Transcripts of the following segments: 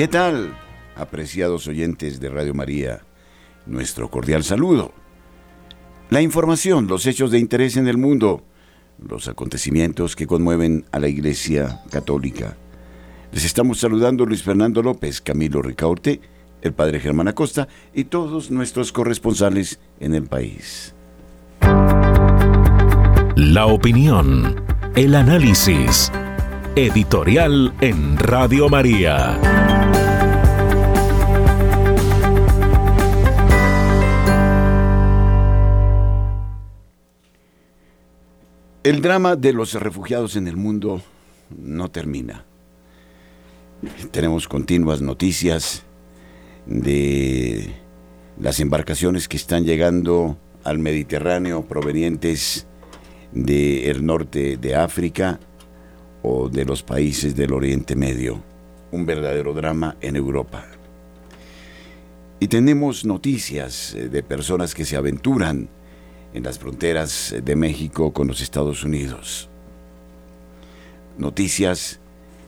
¿Qué tal, apreciados oyentes de Radio María? Nuestro cordial saludo. La información, los hechos de interés en el mundo, los acontecimientos que conmueven a la Iglesia Católica. Les estamos saludando Luis Fernando López, Camilo Ricaurte, el Padre Germán Acosta y todos nuestros corresponsales en el país. La opinión, el análisis, editorial en Radio María. El drama de los refugiados en el mundo no termina. Tenemos continuas noticias de las embarcaciones que están llegando al Mediterráneo provenientes del norte de África o de los países del Oriente Medio. Un verdadero drama en Europa. Y tenemos noticias de personas que se aventuran en las fronteras de México con los Estados Unidos. Noticias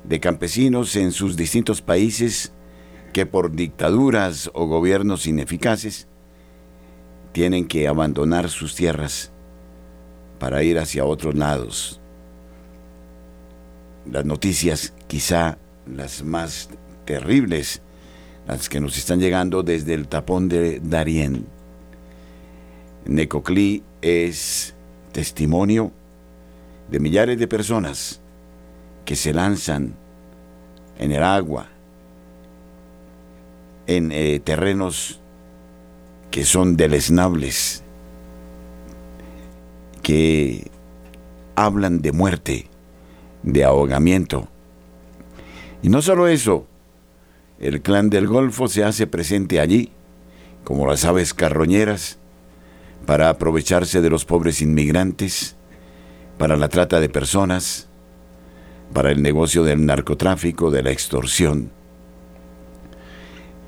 de campesinos en sus distintos países que por dictaduras o gobiernos ineficaces tienen que abandonar sus tierras para ir hacia otros lados. Las noticias, quizá las más terribles, las que nos están llegando desde el tapón de Darién Necoclí es testimonio de millares de personas que se lanzan en el agua, en eh, terrenos que son deleznables, que hablan de muerte, de ahogamiento. Y no solo eso, el clan del Golfo se hace presente allí, como las aves carroñeras, para aprovecharse de los pobres inmigrantes, para la trata de personas, para el negocio del narcotráfico, de la extorsión.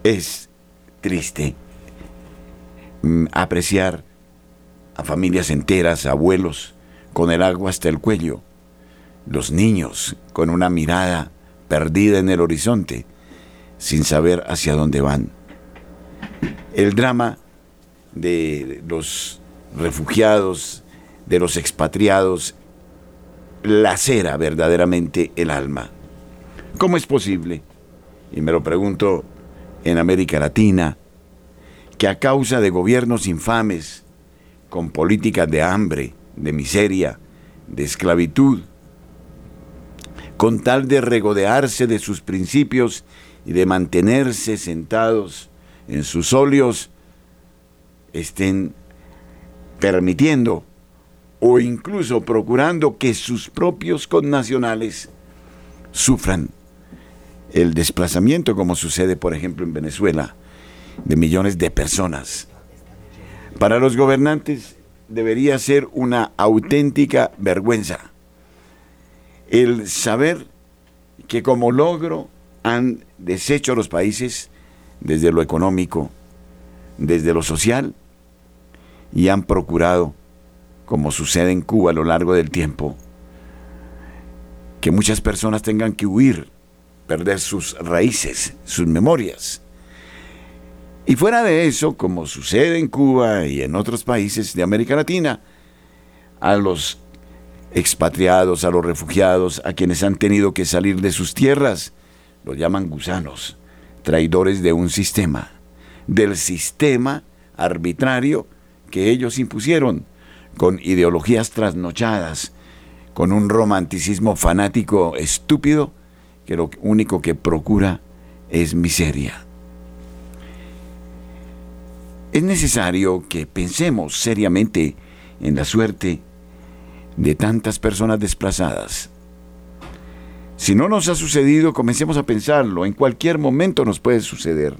Es triste mm, apreciar a familias enteras, abuelos, con el agua hasta el cuello, los niños con una mirada perdida en el horizonte, sin saber hacia dónde van. El drama de los refugiados, de los expatriados, lacera verdaderamente el alma. ¿Cómo es posible? Y me lo pregunto en América Latina, que a causa de gobiernos infames, con políticas de hambre, de miseria, de esclavitud, con tal de regodearse de sus principios y de mantenerse sentados en sus óleos, estén permitiendo o incluso procurando que sus propios connacionales sufran el desplazamiento, como sucede, por ejemplo, en Venezuela, de millones de personas. Para los gobernantes debería ser una auténtica vergüenza el saber que como logro han deshecho los países desde lo económico, desde lo social, y han procurado, como sucede en Cuba a lo largo del tiempo, que muchas personas tengan que huir, perder sus raíces, sus memorias. Y fuera de eso, como sucede en Cuba y en otros países de América Latina, a los expatriados, a los refugiados, a quienes han tenido que salir de sus tierras, los llaman gusanos, traidores de un sistema, del sistema arbitrario que ellos impusieron, con ideologías trasnochadas, con un romanticismo fanático estúpido, que lo único que procura es miseria. Es necesario que pensemos seriamente en la suerte de tantas personas desplazadas. Si no nos ha sucedido, comencemos a pensarlo. En cualquier momento nos puede suceder.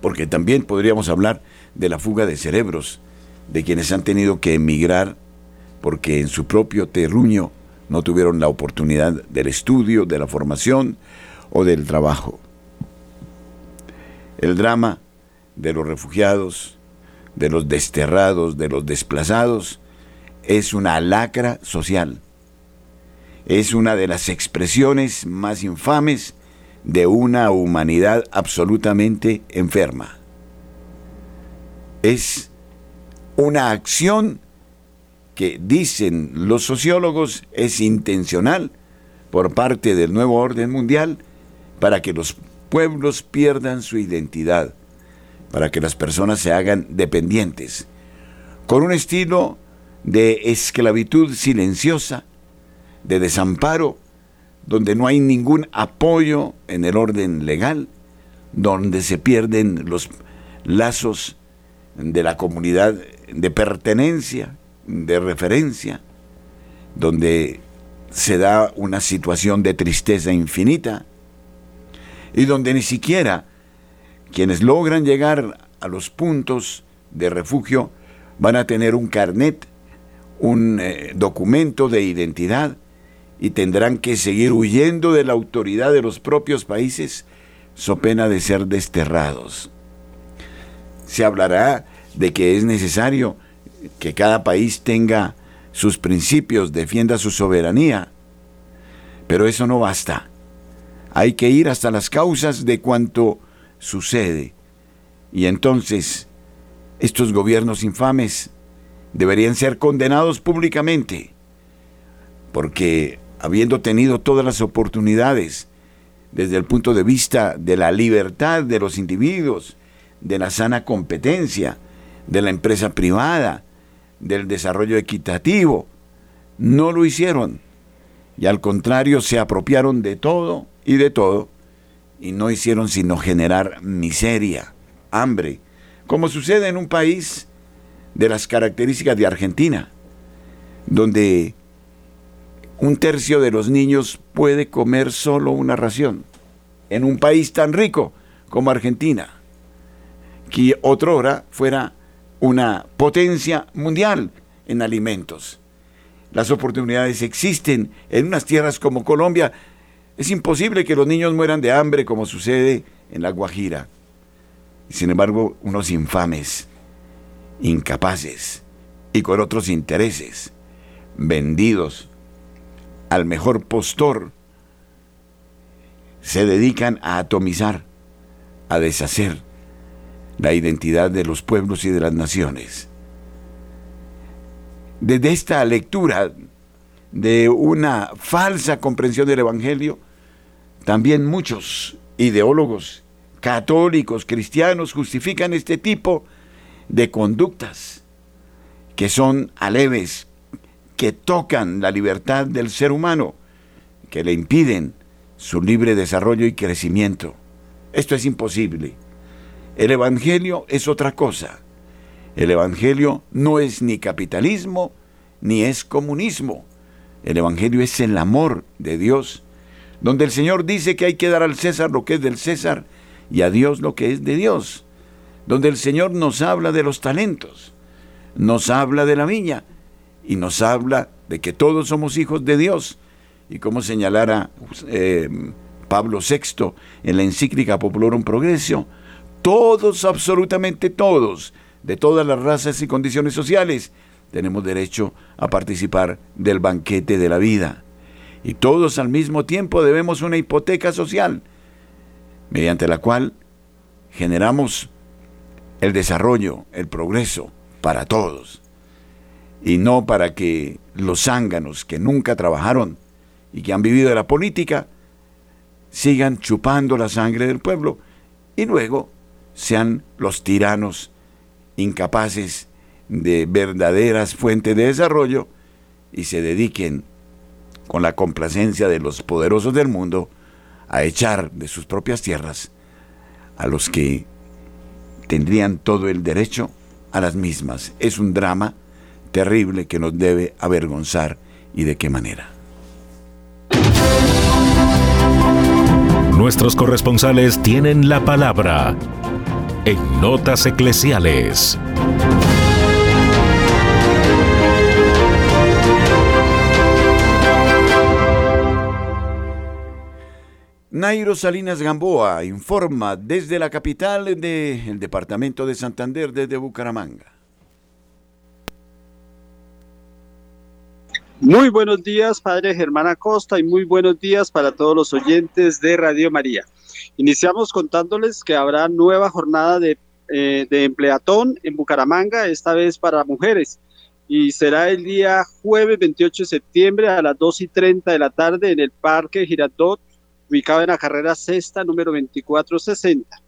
Porque también podríamos hablar de la fuga de cerebros, de quienes han tenido que emigrar porque en su propio terruño no tuvieron la oportunidad del estudio, de la formación o del trabajo. El drama de los refugiados, de los desterrados, de los desplazados, es una lacra social es una de las expresiones más infames de una humanidad absolutamente enferma. Es una acción que dicen los sociólogos es intencional por parte del nuevo orden mundial para que los pueblos pierdan su identidad, para que las personas se hagan dependientes, con un estilo de esclavitud silenciosa, de desamparo, donde no hay ningún apoyo en el orden legal, donde se pierden los lazos de la comunidad de pertenencia, de referencia, donde se da una situación de tristeza infinita y donde ni siquiera quienes logran llegar a los puntos de refugio van a tener un carnet, un eh, documento de identidad y tendrán que seguir huyendo de la autoridad de los propios países so pena de ser desterrados. Se hablará de que es necesario que cada país tenga sus principios, defienda su soberanía, pero eso no basta. Hay que ir hasta las causas de cuanto sucede. Y entonces, estos gobiernos infames deberían ser condenados públicamente, porque habiendo tenido todas las oportunidades desde el punto de vista de la libertad de los individuos, de la sana competencia, de la empresa privada, del desarrollo equitativo, no lo hicieron. Y al contrario, se apropiaron de todo y de todo, y no hicieron sino generar miseria, hambre, como sucede en un país de las características de Argentina, donde un tercio de los niños puede comer solo una ración en un país tan rico como Argentina, que otrora fuera una potencia mundial en alimentos. Las oportunidades existen en unas tierras como Colombia. Es imposible que los niños mueran de hambre como sucede en la Guajira. Sin embargo, unos infames, incapaces y con otros intereses, vendidos al mejor postor, se dedican a atomizar, a deshacer la identidad de los pueblos y de las naciones. Desde esta lectura de una falsa comprensión del Evangelio, también muchos ideólogos católicos, cristianos, justifican este tipo de conductas que son aleves, que tocan la libertad del ser humano, que le impiden su libre desarrollo y crecimiento. Esto es imposible. El Evangelio es otra cosa. El Evangelio no es ni capitalismo ni es comunismo. El Evangelio es el amor de Dios, donde el Señor dice que hay que dar al César lo que es del César y a Dios lo que es de Dios, donde el Señor nos habla de los talentos, nos habla de la viña, y nos habla de que todos somos hijos de Dios. Y como señalara eh, Pablo VI en la encíclica Popularum Progreso, todos, absolutamente todos, de todas las razas y condiciones sociales, tenemos derecho a participar del banquete de la vida. Y todos al mismo tiempo debemos una hipoteca social, mediante la cual generamos el desarrollo, el progreso para todos y no para que los zánganos que nunca trabajaron y que han vivido de la política sigan chupando la sangre del pueblo y luego sean los tiranos incapaces de verdaderas fuentes de desarrollo y se dediquen con la complacencia de los poderosos del mundo a echar de sus propias tierras a los que tendrían todo el derecho a las mismas. Es un drama terrible que nos debe avergonzar y de qué manera. Nuestros corresponsales tienen la palabra en Notas Eclesiales. Nairo Salinas Gamboa informa desde la capital del departamento de Santander, desde Bucaramanga. Muy buenos días, Padre Germán Acosta, y muy buenos días para todos los oyentes de Radio María. Iniciamos contándoles que habrá nueva jornada de, eh, de empleatón en Bucaramanga, esta vez para mujeres, y será el día jueves 28 de septiembre a las 2 y 30 de la tarde en el Parque Girardot ubicado en la carrera sexta número 2460.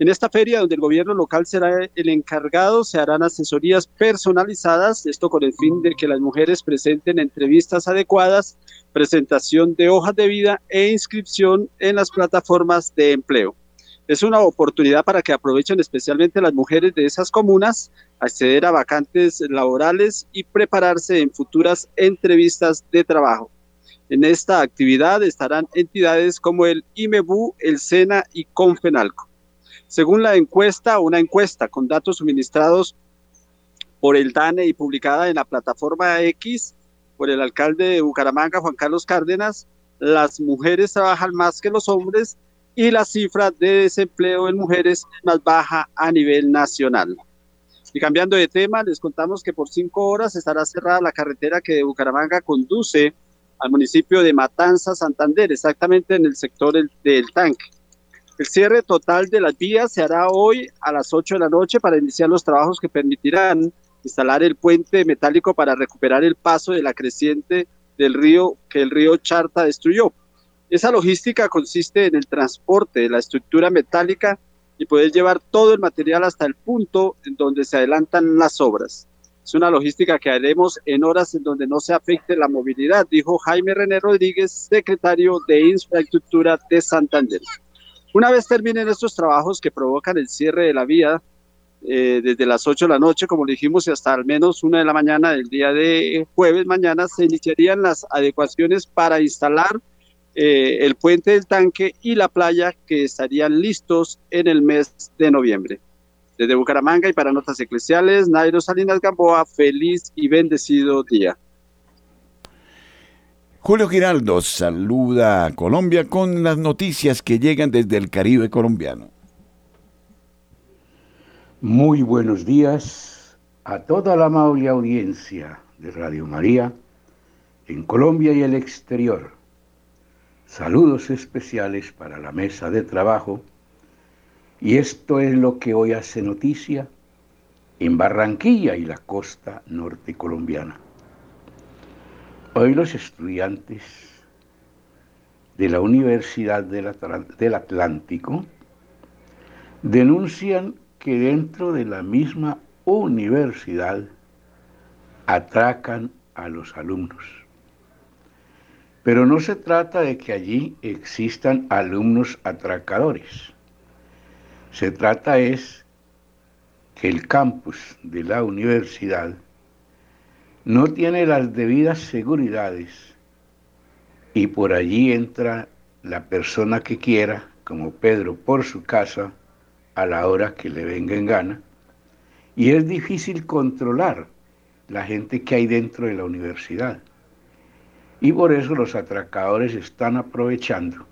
En esta feria, donde el gobierno local será el encargado, se harán asesorías personalizadas, esto con el fin de que las mujeres presenten entrevistas adecuadas, presentación de hojas de vida e inscripción en las plataformas de empleo. Es una oportunidad para que aprovechen especialmente las mujeres de esas comunas, acceder a vacantes laborales y prepararse en futuras entrevistas de trabajo. En esta actividad estarán entidades como el IMEBU, el SENA y Confenalco. Según la encuesta, una encuesta con datos suministrados por el DANE y publicada en la plataforma X por el alcalde de Bucaramanga, Juan Carlos Cárdenas, las mujeres trabajan más que los hombres y la cifra de desempleo en mujeres es más baja a nivel nacional. Y cambiando de tema, les contamos que por cinco horas estará cerrada la carretera que de Bucaramanga conduce al municipio de Matanza, Santander, exactamente en el sector del, tanque. El cierre total de las vías se hará hoy a las 8 de la noche para iniciar los trabajos que permitirán instalar el puente metálico para recuperar el paso de la creciente del río que el río Charta destruyó. Esa logística consiste en el transporte de la estructura metálica y poder llevar todo el material hasta el punto en donde se adelantan las obras. Es una logística que haremos en horas en donde no se afecte la movilidad, dijo Jaime René Rodríguez, secretario de Infraestructura de Santander. Una vez terminen estos trabajos que provocan el cierre de la vía eh, desde las 8 de la noche, como dijimos, y hasta al menos una de la mañana del día de jueves, mañana se iniciarían las adecuaciones para instalar eh, el puente del tanque y la playa que estarían listos en el mes de noviembre. Desde Bucaramanga y para Notas Eclesiales, Nairo Salinas Gamboa, feliz y bendecido día. Julio Giraldo saluda a Colombia con las noticias que llegan desde el Caribe colombiano. Muy buenos días a toda la amable audiencia de Radio María en Colombia y el exterior. Saludos especiales para la mesa de trabajo y esto es lo que hoy hace noticia en Barranquilla y la costa norte colombiana. Hoy los estudiantes de la Universidad del Atlántico denuncian que dentro de la misma universidad atracan a los alumnos. Pero no se trata de que allí existan alumnos atracadores se trata es que el campus de la universidad no tiene las debidas seguridades y por allí entra la persona que quiera, como Pedro por su casa, a la hora que le venga en gana, y es difícil controlar la gente que hay dentro de la universidad. Y por eso los atracadores están aprovechando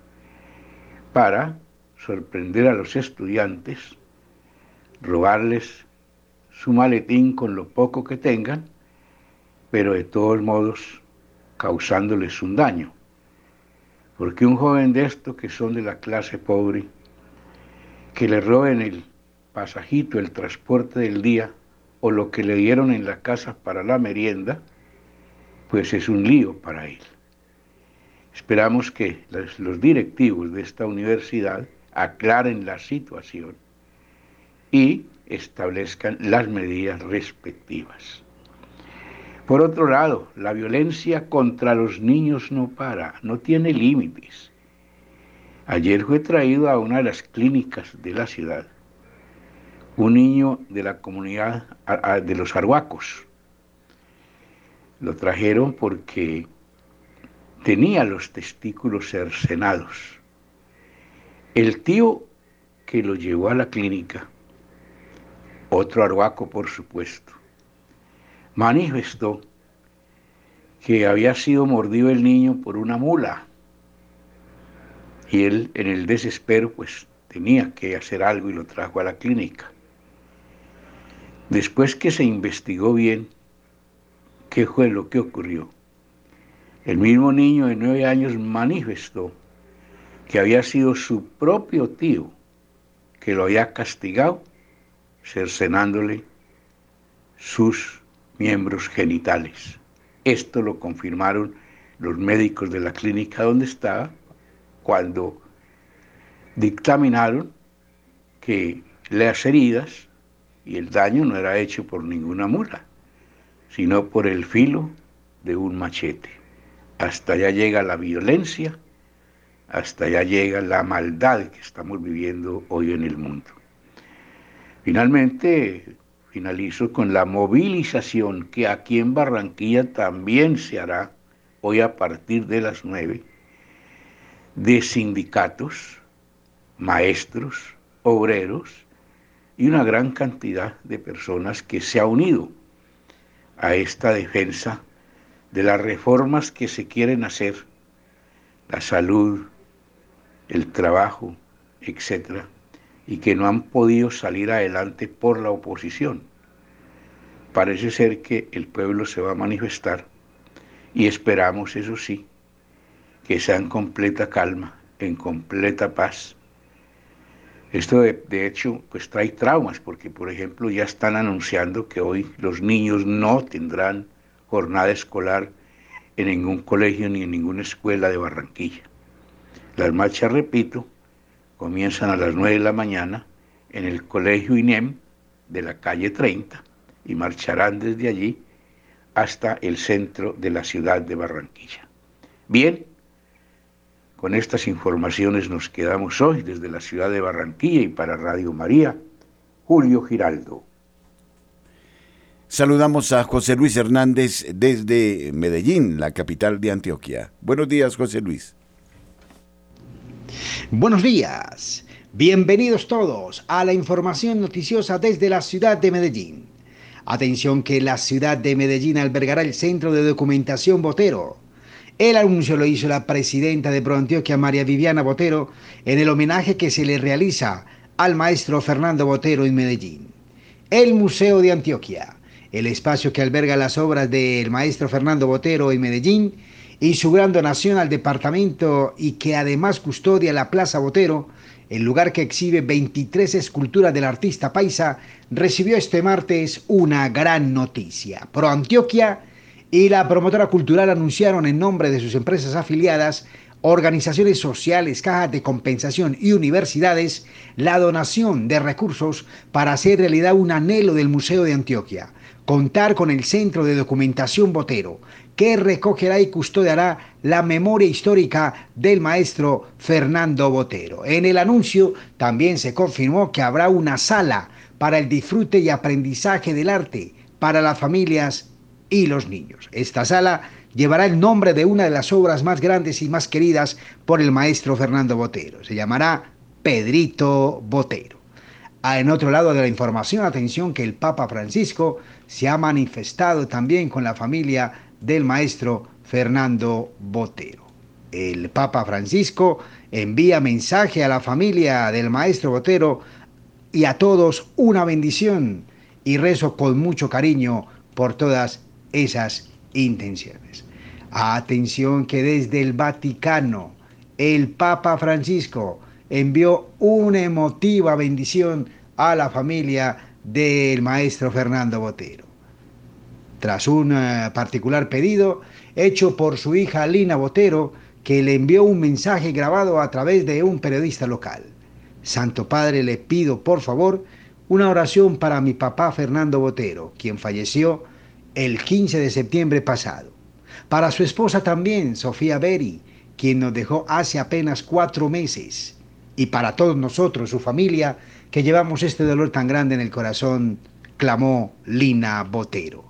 para sorprender a los estudiantes, robarles su maletín con lo poco que tengan, pero de todos modos causándoles un daño. Porque un joven de estos que son de la clase pobre, que le roben el pasajito, el transporte del día o lo que le dieron en la casa para la merienda, pues es un lío para él. Esperamos que los directivos de esta universidad aclaren la situación y establezcan las medidas respectivas. Por otro lado, la violencia contra los niños no para, no tiene límites. Ayer fue traído a una de las clínicas de la ciudad un niño de la comunidad de los arhuacos. Lo trajeron porque tenía los testículos cercenados El tío que lo llevó a la clínica, otro arhuaco por supuesto, manifestó que había sido mordido el niño por una mula. Y él en el desespero pues tenía que hacer algo y lo trajo a la clínica. Después que se investigó bien qué fue lo que ocurrió, el mismo niño de nueve años manifestó que había sido su propio tío que lo había castigado cercenándole sus miembros genitales. Esto lo confirmaron los médicos de la clínica donde estaba cuando dictaminaron que las heridas y el daño no era hecho por ninguna mula, sino por el filo de un machete. Hasta allá llega la violencia, hasta allá llega la maldad que estamos viviendo hoy en el mundo. Finalmente, finalizo con la movilización que aquí en Barranquilla también se hará hoy a partir de las nueve de sindicatos, maestros, obreros y una gran cantidad de personas que se ha unido a esta defensa de las reformas que se quieren hacer, la salud, el trabajo, etcétera, y que no han podido salir adelante por la oposición. Parece ser que el pueblo se va a manifestar y esperamos, eso sí, que sea en completa calma, en completa paz. Esto de, de, hecho pues trae traumas porque por ejemplo ya están anunciando que hoy los niños no tendrán jornada escolar en ningún colegio ni en ninguna escuela de Barranquilla. Las marchas, repito, comienzan a las 9 de la mañana en el colegio INEM de la calle 30 y marcharán desde allí hasta el centro de la ciudad de Barranquilla. Bien, con estas informaciones nos quedamos hoy desde la ciudad de Barranquilla y para Radio María, Julio Giraldo. Saludamos a José Luis Hernández desde Medellín, la capital de Antioquia. Buenos días, José Luis. Buenos días. Bienvenidos todos a la información noticiosa desde la ciudad de Medellín. Atención que la ciudad de Medellín albergará el Centro de Documentación Botero. El anuncio lo hizo la presidenta de ProAntioquia, María Viviana Botero, en el homenaje que se le realiza al maestro Fernando Botero en Medellín. El Museo de Antioquia el espacio que alberga las obras del maestro Fernando Botero en Medellín y su gran donación al departamento y que además custodia la Plaza Botero, el lugar que exhibe 23 esculturas del artista paisa, recibió este martes una gran noticia. Pro Antioquia y la promotora cultural anunciaron en nombre de sus empresas afiliadas organizaciones sociales, cajas de compensación y universidades la donación de recursos para hacer realidad un anhelo del Museo de Antioquia, contar con el Centro de Documentación Botero, que recogerá y custodiará la memoria histórica del maestro Fernando Botero. En el anuncio también se confirmó que habrá una sala para el disfrute y aprendizaje del arte para las familias y los niños. Esta sala llevará el nombre de una de las obras más grandes y más queridas por el maestro Fernando Botero. Se llamará Pedrito Botero. Ah, en otro lado de la información, atención que el Papa Francisco se ha manifestado también con la familia del maestro Fernando Botero. El Papa Francisco envía mensaje a la familia del maestro Botero y a todos una bendición y rezo con mucho cariño por todas esas intenciones. Atención que desde el Vaticano el Papa Francisco envió una emotiva bendición a la familia del maestro Fernando Botero. Tras un eh, particular pedido hecho por su hija Lina Botero, que le envió un mensaje grabado a través de un periodista local. Santo Padre, le pido por favor una oración para mi papá Fernando Botero, quien falleció el 15 de septiembre pasado. Para su esposa también, Sofía Beri, quien nos dejó hace apenas cuatro meses. Y para todos nosotros, su familia, que llevamos este dolor tan grande en el corazón, clamó Lina Botero.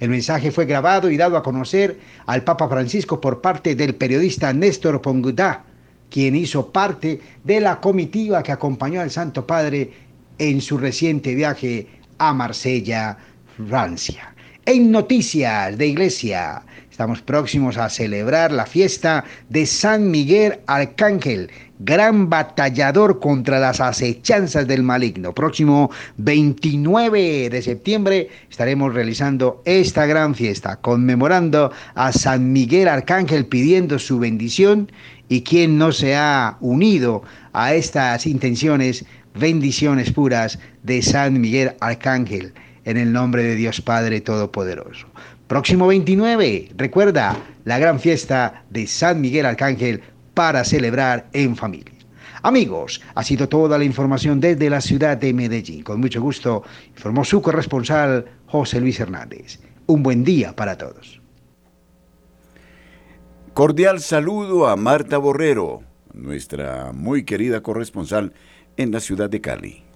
El mensaje fue grabado y dado a conocer al Papa Francisco por parte del periodista Néstor Pongudá, quien hizo parte de la comitiva que acompañó al Santo Padre en su reciente viaje a Marsella, Francia. En noticias de iglesia, estamos próximos a celebrar la fiesta de San Miguel Arcángel, gran batallador contra las acechanzas del maligno. Próximo 29 de septiembre estaremos realizando esta gran fiesta, conmemorando a San Miguel Arcángel, pidiendo su bendición y quien no se ha unido a estas intenciones, bendiciones puras de San Miguel Arcángel en el nombre de Dios Padre Todopoderoso. Próximo 29, recuerda la gran fiesta de San Miguel Arcángel para celebrar en familia. Amigos, ha sido toda la información desde la ciudad de Medellín. Con mucho gusto informó su corresponsal José Luis Hernández. Un buen día para todos. Cordial saludo a Marta Borrero, nuestra muy querida corresponsal en la ciudad de Cali.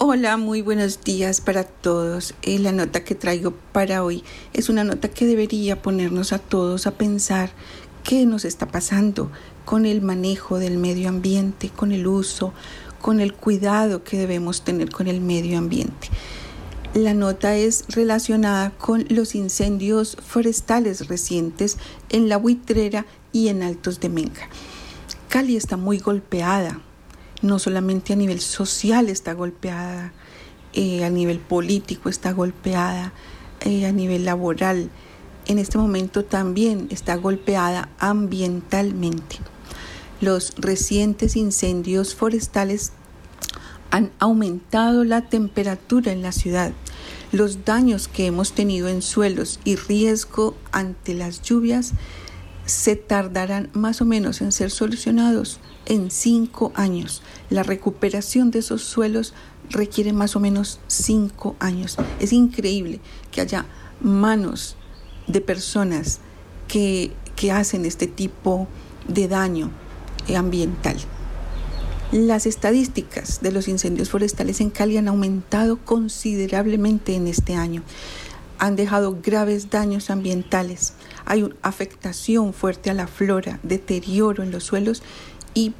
Hola, muy buenos días para todos. Eh, la nota que traigo para hoy es una nota que debería ponernos a todos a pensar qué nos está pasando con el manejo del medio ambiente, con el uso, con el cuidado que debemos tener con el medio ambiente. La nota es relacionada con los incendios forestales recientes en la Buitrera y en Altos de Menga. Cali está muy golpeada no solamente a nivel social está golpeada, eh, a nivel político está golpeada, eh, a nivel laboral. En este momento también está golpeada ambientalmente. Los recientes incendios forestales han aumentado la temperatura en la ciudad. Los daños que hemos tenido en suelos y riesgo ante las lluvias se tardarán más o menos en ser solucionados en cinco años. La recuperación de esos suelos requiere más o menos cinco años. Es increíble que haya manos de personas que, que hacen este tipo de daño ambiental. Las estadísticas de los incendios forestales en Cali han aumentado considerablemente en este año. Han dejado graves daños ambientales. Hay una afectación fuerte a la flora, deterioro en los suelos y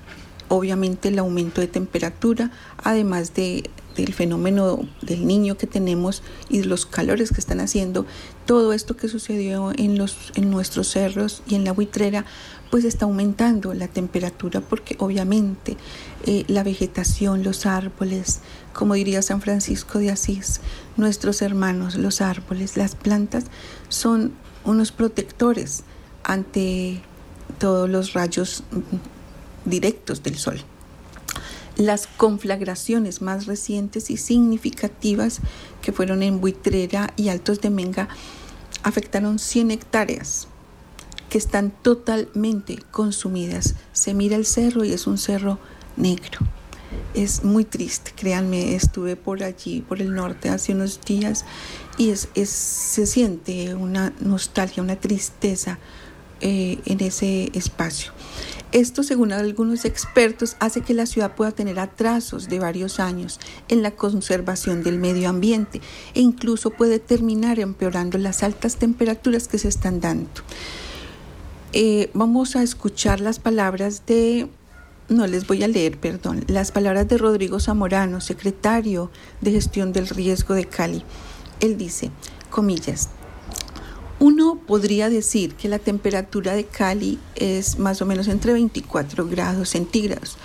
obviamente el aumento de temperatura, además de, del fenómeno del niño que tenemos y los calores que están haciendo, todo esto que sucedió en nuestros cerros y en la buitrera, pues está aumentando la temperatura porque obviamente eh, la vegetación, los árboles, como diría San Francisco de Asís, nuestros hermanos, los árboles, las plantas, son unos protectores ante todos los rayos directos del Sol. Las conflagraciones más recientes y significativas que fueron en Buitrera y Altos de Menga afectaron 100 hectáreas que están totalmente consumidas. Se mira el cerro y es un cerro negro. Es muy triste, créanme, estuve por allí, por el norte, hace unos días y es, se siente una nostalgia, una tristeza eh, en ese espacio. Esto, según algunos expertos, hace que la ciudad pueda tener atrasos de varios años en la conservación del medio ambiente e incluso puede terminar empeorando las altas temperaturas que se están dando. Eh, vamos a escuchar las palabras de, no les voy a leer, perdón, las palabras de Rodrigo Zamorano, secretario de gestión del riesgo de Cali. Él dice, comillas, uno podría decir que la temperatura de Cali es más o menos entre 24 grados centígrados,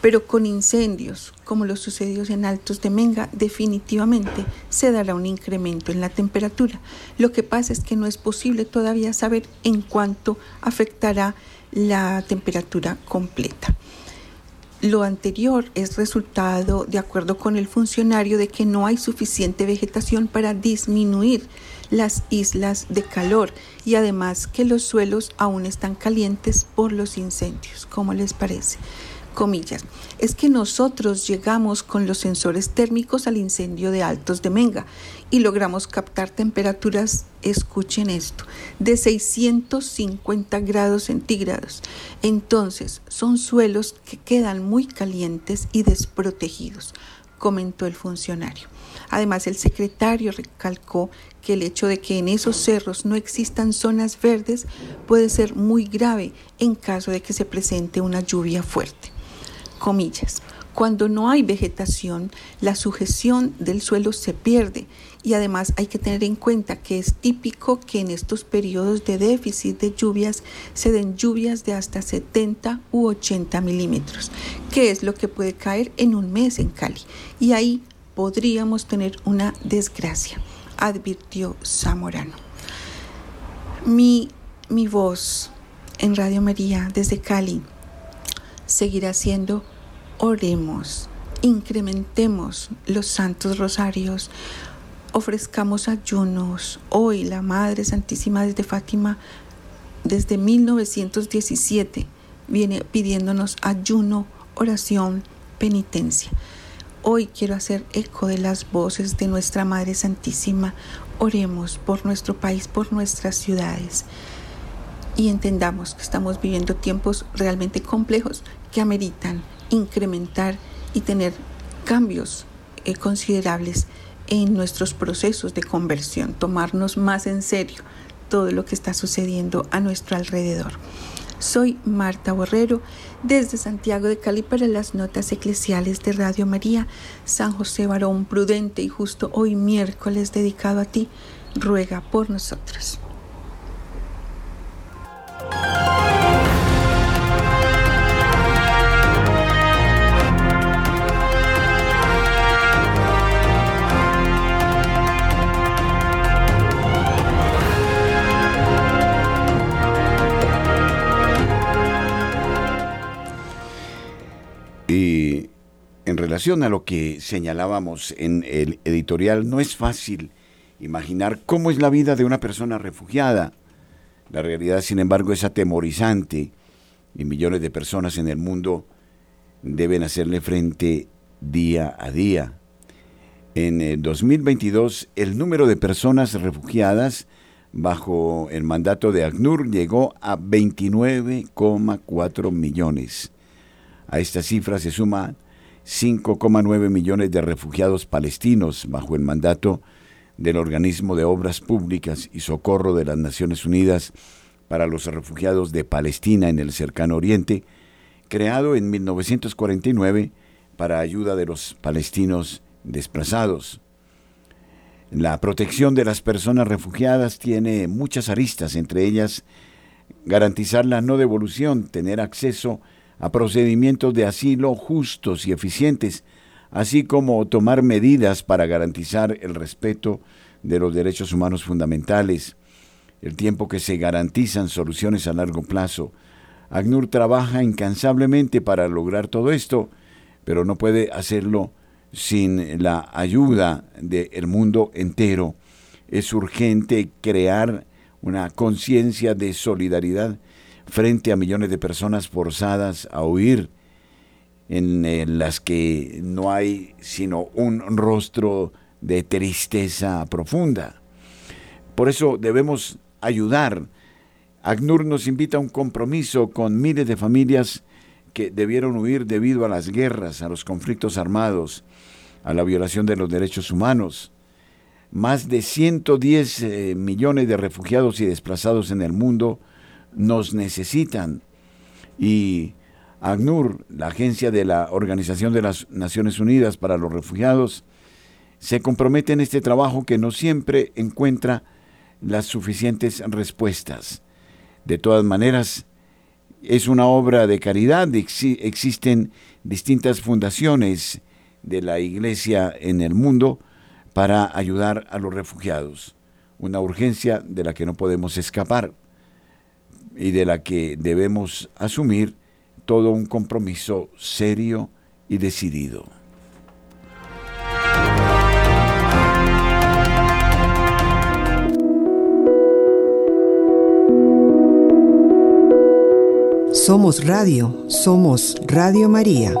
pero con incendios como los sucedidos en Altos de Menga, definitivamente se dará un incremento en la temperatura. Lo que pasa es que no es posible todavía saber en cuánto afectará la temperatura completa. Lo anterior es resultado, de acuerdo con el funcionario, de que no hay suficiente vegetación para disminuir las islas de calor y además que los suelos aún están calientes por los incendios. ¿Cómo les parece? Comillas, es que nosotros llegamos con los sensores térmicos al incendio de Altos de Menga y logramos captar temperaturas, escuchen esto, de 650 grados centígrados. Entonces, son suelos que quedan muy calientes y desprotegidos. comentó el funcionario. Además, el secretario recalcó que el hecho de que en esos cerros no existan zonas verdes puede ser muy grave en caso de que se presente una lluvia fuerte. Comillas. Cuando no hay vegetación, la sujeción del suelo se pierde y además hay que tener en cuenta que es típico que en estos periodos de déficit de lluvias se den lluvias de hasta 70 u 80 milímetros, que es lo que puede caer en un mes en Cali. Y ahí podríamos tener una desgracia, advirtió Zamorano. Mi, mi voz en Radio María desde Cali seguirá siendo oremos, incrementemos los santos rosarios, ofrezcamos ayunos. Hoy la Madre Santísima desde Fátima, desde 1917, viene pidiéndonos ayuno, oración, penitencia. Hoy quiero hacer eco de las voces de nuestra Madre Santísima. Oremos por nuestro país, por nuestras ciudades y entendamos que estamos viviendo tiempos realmente complejos que ameritan incrementar y tener cambios eh, considerables en nuestros procesos de conversión, tomarnos más en serio todo lo que está sucediendo a nuestro alrededor. Soy Marta Borrero desde Santiago de Cali para las notas eclesiales de Radio María, San José Varón prudente y justo hoy miércoles dedicado a ti, ruega por nosotros. En relación a lo que señalábamos en el editorial, no es fácil imaginar cómo es la vida de una persona refugiada. La realidad, sin embargo, es atemorizante y millones de personas en el mundo deben hacerle frente día a día. En el 2022, el número de personas refugiadas bajo el mandato de ACNUR llegó a 29,4 millones. A esta cifra se suman 5,9 millones de refugiados palestinos bajo el mandato del Organismo de Obras Públicas y Socorro de las Naciones Unidas para los Refugiados de Palestina en el Cercano Oriente, creado en 1949 para ayuda de los palestinos desplazados. La protección de las personas refugiadas tiene muchas aristas, entre ellas garantizar la no devolución, tener acceso a a procedimientos de asilo justos y eficientes, así como tomar medidas para garantizar el respeto de los derechos humanos fundamentales, el tiempo que se garantizan soluciones a largo plazo. ACNUR trabaja incansablemente para lograr todo esto, pero no puede hacerlo sin la ayuda del mundo entero. Es urgente crear una conciencia de solidaridad frente a millones de personas forzadas a huir, en, las que no hay sino un rostro de tristeza profunda. Por eso debemos ayudar. ACNUR nos invita a un compromiso con miles de familias que debieron huir debido a las guerras, a los conflictos armados, a la violación de los derechos humanos. Más de 110 eh, millones de refugiados y desplazados en el mundo nos necesitan. Y ACNUR, la agencia de la Organización de las Naciones Unidas para los Refugiados, se compromete en este trabajo que no siempre encuentra las suficientes respuestas. De todas maneras, es una obra de caridad, existen distintas fundaciones de la Iglesia en el mundo para ayudar a los refugiados, una urgencia de la que no podemos escapar y de la que debemos asumir todo un compromiso serio y decidido. Somos Radio, somos Radio María.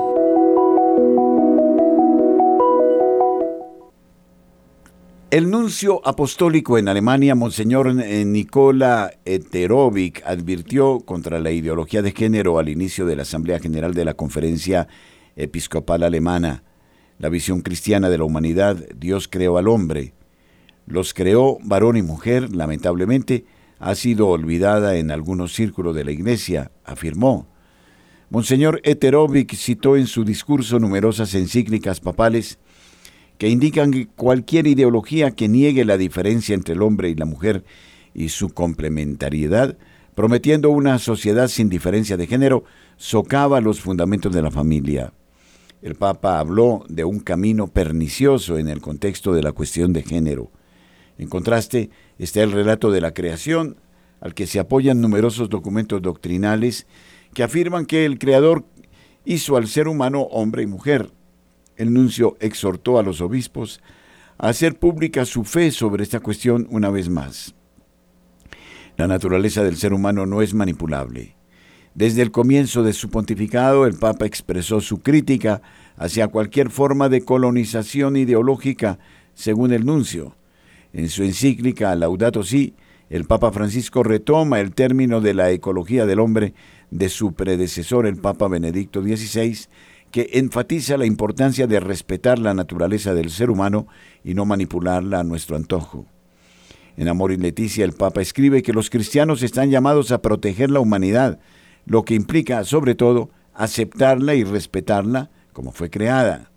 El nuncio apostólico en Alemania, Monseñor eh, Nicola Eterovic, advirtió contra la ideología de género al inicio de la Asamblea General de la Conferencia Episcopal Alemana. la visión cristiana de la humanidad, Dios creó al hombre. Los creó varón y mujer, lamentablemente, ha sido olvidada en algunos círculos de la Iglesia, afirmó. Monseñor Eterovic citó en su discurso numerosas encíclicas papales que indican que cualquier ideología que niegue la diferencia entre el hombre y la mujer y su complementariedad, prometiendo una sociedad sin diferencia de género, socava los fundamentos de la familia. El Papa habló de un camino pernicioso en el contexto de la cuestión de género. En contraste está el relato de la creación, al que se apoyan numerosos documentos doctrinales que afirman que el Creador hizo al ser humano hombre y mujer. El nuncio exhortó a los obispos a hacer pública su fe sobre esta cuestión una vez más. La naturaleza del ser humano no es manipulable. Desde el comienzo de su pontificado, el Papa expresó su crítica hacia cualquier forma de colonización ideológica, según el nuncio. En su encíclica Laudato Si, el Papa Francisco retoma el término de la ecología del hombre de su predecesor, el Papa Benedicto XVI, que enfatiza la importancia de respetar la naturaleza del ser humano y no manipularla a nuestro antojo. En Amor y Leticia el Papa escribe que los cristianos están llamados a proteger la humanidad, lo que implica, sobre todo, aceptarla y respetarla como fue creada.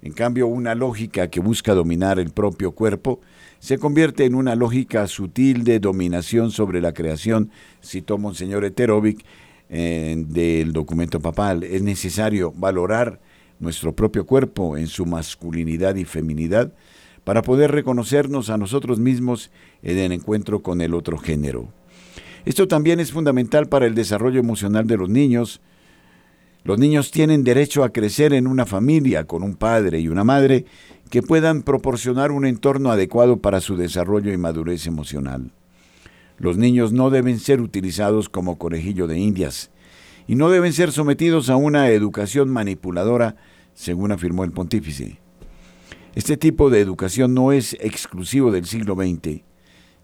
En cambio, una lógica que busca dominar el propio cuerpo se convierte en una lógica sutil de dominación sobre la creación, citó Monseñor Eterovic del documento papal. Es necesario valorar nuestro propio cuerpo en su masculinidad y feminidad para poder reconocernos a nosotros mismos en el encuentro con el otro género. Esto también es fundamental para el desarrollo emocional de los niños. Los niños tienen derecho a crecer en una familia con un padre y una madre que puedan proporcionar un entorno adecuado para su desarrollo y madurez emocional. Los niños no deben ser utilizados como conejillo de indias y no deben ser sometidos a una educación manipuladora, según afirmó el pontífice. Este tipo de educación no es exclusivo del siglo XX.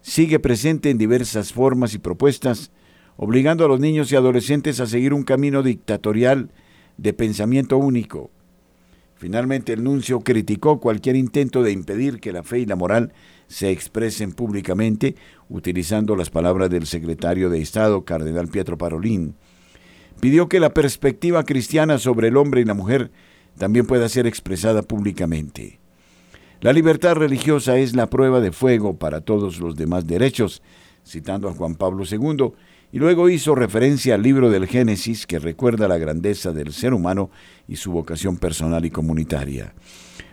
Sigue presente en diversas formas y propuestas, obligando a los niños y adolescentes a seguir un camino dictatorial de pensamiento único. Finalmente, el nuncio criticó cualquier intento de impedir que la fe y la moral se expresen públicamente utilizando las palabras del secretario de Estado, cardenal Pietro Parolín. Pidió que la perspectiva cristiana sobre el hombre y la mujer también pueda ser expresada públicamente. La libertad religiosa es la prueba de fuego para todos los demás derechos, citando a Juan Pablo II, y luego hizo referencia al libro del Génesis que recuerda la grandeza del ser humano y su vocación personal y comunitaria.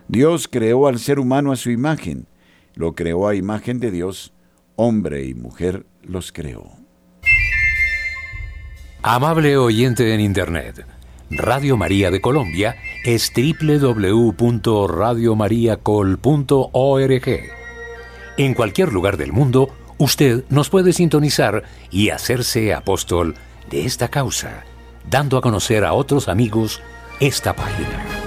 Dios creó al ser humano a su imagen, lo creó a imagen de Dios, hombre y mujer los creó. Amable oyente en Internet, Radio María de Colombia es www.radiomariacol.org. En cualquier lugar del mundo, usted nos puede sintonizar y hacerse apóstol de esta causa, dando a conocer a otros amigos esta página.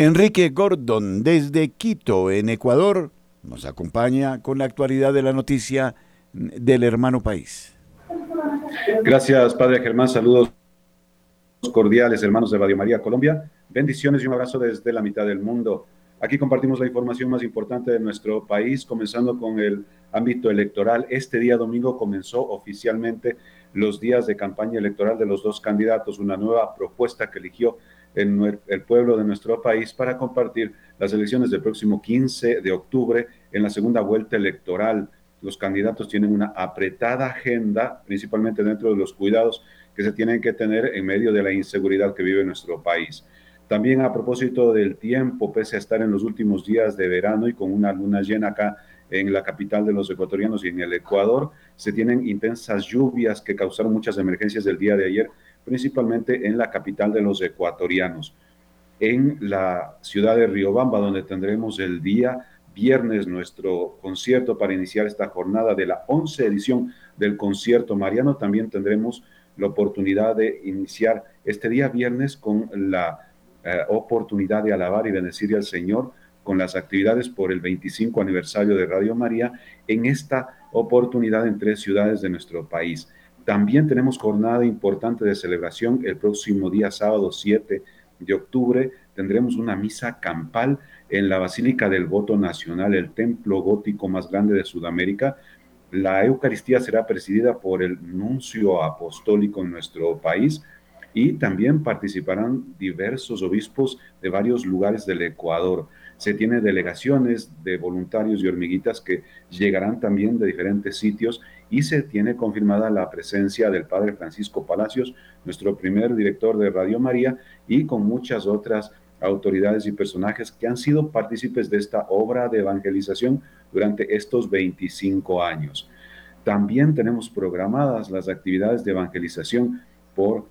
Enrique Gordon, desde Quito, en Ecuador, nos acompaña con la actualidad de la noticia del hermano país. Gracias, Padre Germán. Saludos cordiales, hermanos de Radio María Colombia. Bendiciones y un abrazo desde la mitad del mundo. Aquí compartimos la información más importante de nuestro país, comenzando con el ámbito electoral. Este día domingo comenzó oficialmente los días de campaña electoral de los dos candidatos, una nueva propuesta que eligió en el pueblo de nuestro país para compartir las elecciones del próximo 15 de octubre en la segunda vuelta electoral. Los candidatos tienen una apretada agenda, principalmente dentro de los cuidados que se tienen que tener en medio de la inseguridad que vive nuestro país. También a propósito del tiempo, pese a estar en los últimos días de verano y con una luna llena acá en la capital de los ecuatorianos y en el Ecuador, se tienen intensas lluvias que causaron muchas emergencias del día de ayer principalmente en la capital de los ecuatorianos, en la ciudad de Riobamba, donde tendremos el día viernes nuestro concierto para iniciar esta jornada de la 11 edición del concierto mariano. También tendremos la oportunidad de iniciar este día viernes con la eh, oportunidad de alabar y bendecir al Señor con las actividades por el 25 aniversario de Radio María en esta oportunidad en tres ciudades de nuestro país. También tenemos jornada importante de celebración el próximo día sábado 7 de octubre. Tendremos una misa campal en la Basílica del Voto Nacional, el templo gótico más grande de Sudamérica. La Eucaristía será presidida por el nuncio apostólico en nuestro país y también participarán diversos obispos de varios lugares del Ecuador. Se tiene delegaciones de voluntarios y hormiguitas que llegarán también de diferentes sitios y se tiene confirmada la presencia del padre Francisco Palacios, nuestro primer director de Radio María, y con muchas otras autoridades y personajes que han sido partícipes de esta obra de evangelización durante estos 25 años. También tenemos programadas las actividades de evangelización por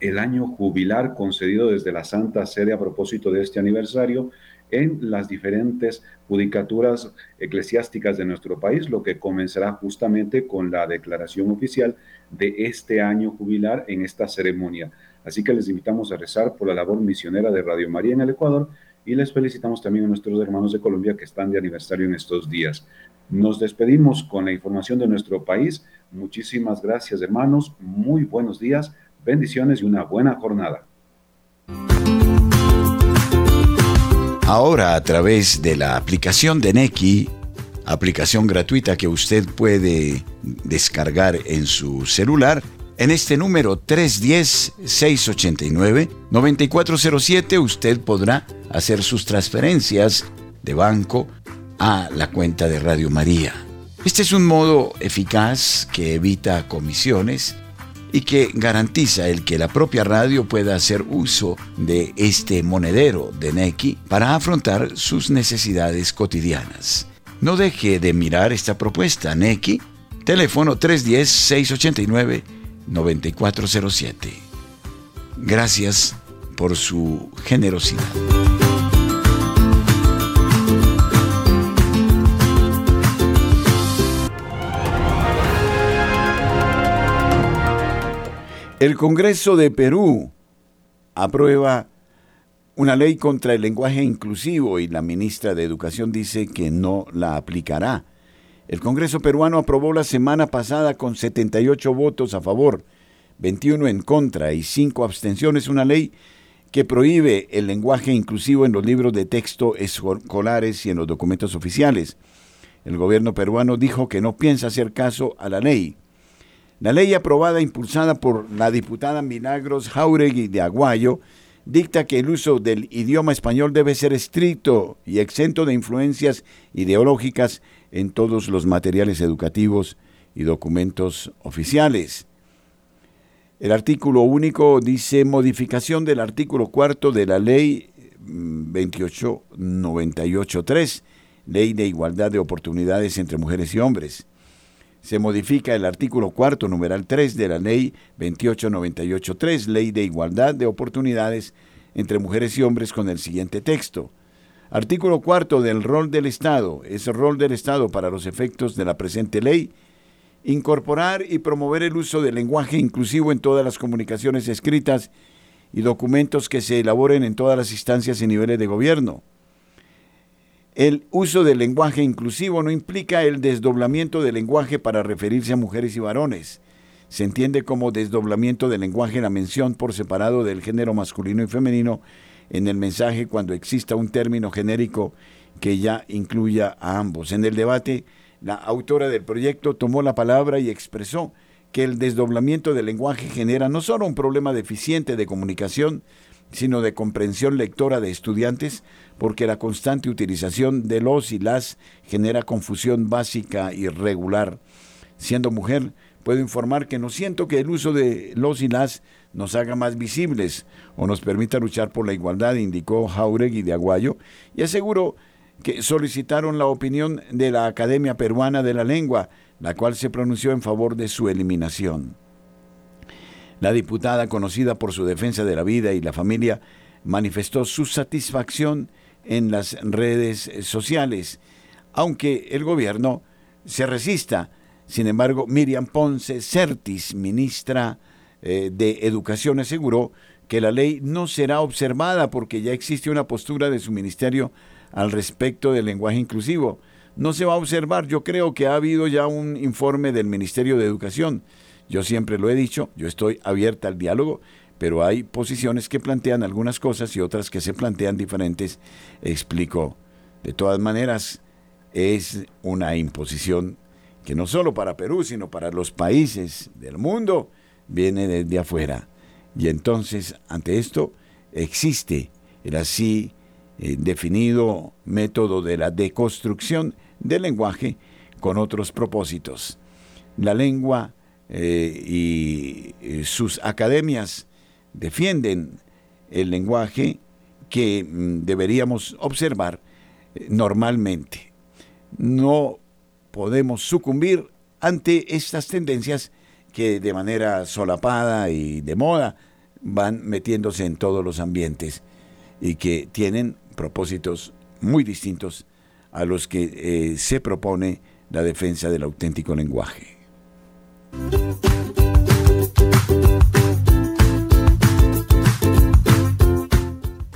el año jubilar concedido desde la Santa Sede a propósito de este aniversario en las diferentes judicaturas eclesiásticas de nuestro país, lo que comenzará justamente con la declaración oficial de este año jubilar en esta ceremonia. Así que les invitamos a rezar por la labor misionera de Radio María en el Ecuador y les felicitamos también a nuestros hermanos de Colombia que están de aniversario en estos días. Nos despedimos con la información de nuestro país. Muchísimas gracias hermanos, muy buenos días, bendiciones y una buena jornada. Ahora a través de la aplicación de Neki, aplicación gratuita que usted puede descargar en su celular, en este número 310-689-9407 usted podrá hacer sus transferencias de banco a la cuenta de Radio María. Este es un modo eficaz que evita comisiones y que garantiza el que la propia radio pueda hacer uso de este monedero de Neki para afrontar sus necesidades cotidianas. No deje de mirar esta propuesta, Neki, teléfono 310-689-9407. Gracias por su generosidad. El Congreso de Perú aprueba una ley contra el lenguaje inclusivo y la ministra de Educación dice que no la aplicará. El Congreso peruano aprobó la semana pasada con 78 votos a favor, 21 en contra y 5 abstenciones una ley que prohíbe el lenguaje inclusivo en los libros de texto escolares y en los documentos oficiales. El gobierno peruano dijo que no piensa hacer caso a la ley. La ley aprobada impulsada por la diputada Milagros Jauregui de Aguayo dicta que el uso del idioma español debe ser estricto y exento de influencias ideológicas en todos los materiales educativos y documentos oficiales. El artículo único dice modificación del artículo cuarto de la ley 28983, mm, ley de igualdad de oportunidades entre mujeres y hombres se modifica el artículo cuarto, numeral 3 de la ley 28983, ley de igualdad de oportunidades entre mujeres y hombres con el siguiente texto. Artículo cuarto del rol del Estado. Es rol del Estado para los efectos de la presente ley. Incorporar y promover el uso del lenguaje inclusivo en todas las comunicaciones escritas y documentos que se elaboren en todas las instancias y niveles de gobierno el uso del lenguaje inclusivo no implica el desdoblamiento del lenguaje para referirse a mujeres y varones. Se entiende como desdoblamiento del lenguaje la mención por separado del género masculino y femenino en el mensaje cuando exista un término genérico que ya incluya a ambos. En el debate, la autora del proyecto tomó la palabra y expresó que el desdoblamiento del lenguaje genera no solo un problema deficiente de comunicación, sino de comprensión lectora de estudiantes, porque la constante utilización de los y las genera confusión básica y regular. Siendo mujer, puedo informar que no siento que el uso de los y las nos haga más visibles o nos permita luchar por la igualdad, indicó Jauregui de Aguayo, y aseguró que solicitaron la opinión de la Academia Peruana de la Lengua, la cual se pronunció en favor de su eliminación. La diputada, conocida por su defensa de la vida y la familia, manifestó su satisfacción en las redes sociales, aunque el gobierno se resista. Sin embargo, Miriam Ponce Certis, ministra eh, de Educación, aseguró que la ley no será observada porque ya existe una postura de su ministerio al respecto del lenguaje inclusivo. No se va a observar, yo creo que ha habido ya un informe del Ministerio de Educación Yo siempre lo he dicho, yo estoy abierta al diálogo, pero hay posiciones que plantean algunas cosas y otras que se plantean diferentes, explico. De todas maneras, es una imposición que no solo para Perú, sino para los países del mundo, viene desde afuera. Y entonces, ante esto, existe el así eh, definido método de la deconstrucción del lenguaje con otros propósitos. La lengua eh, y eh, sus academias defienden el lenguaje que mm, deberíamos observar normalmente. No podemos sucumbir ante estas tendencias que de manera solapada y de moda van metiéndose en todos los ambientes y que tienen propósitos muy distintos a los que eh, se propone la defensa del auténtico lenguaje.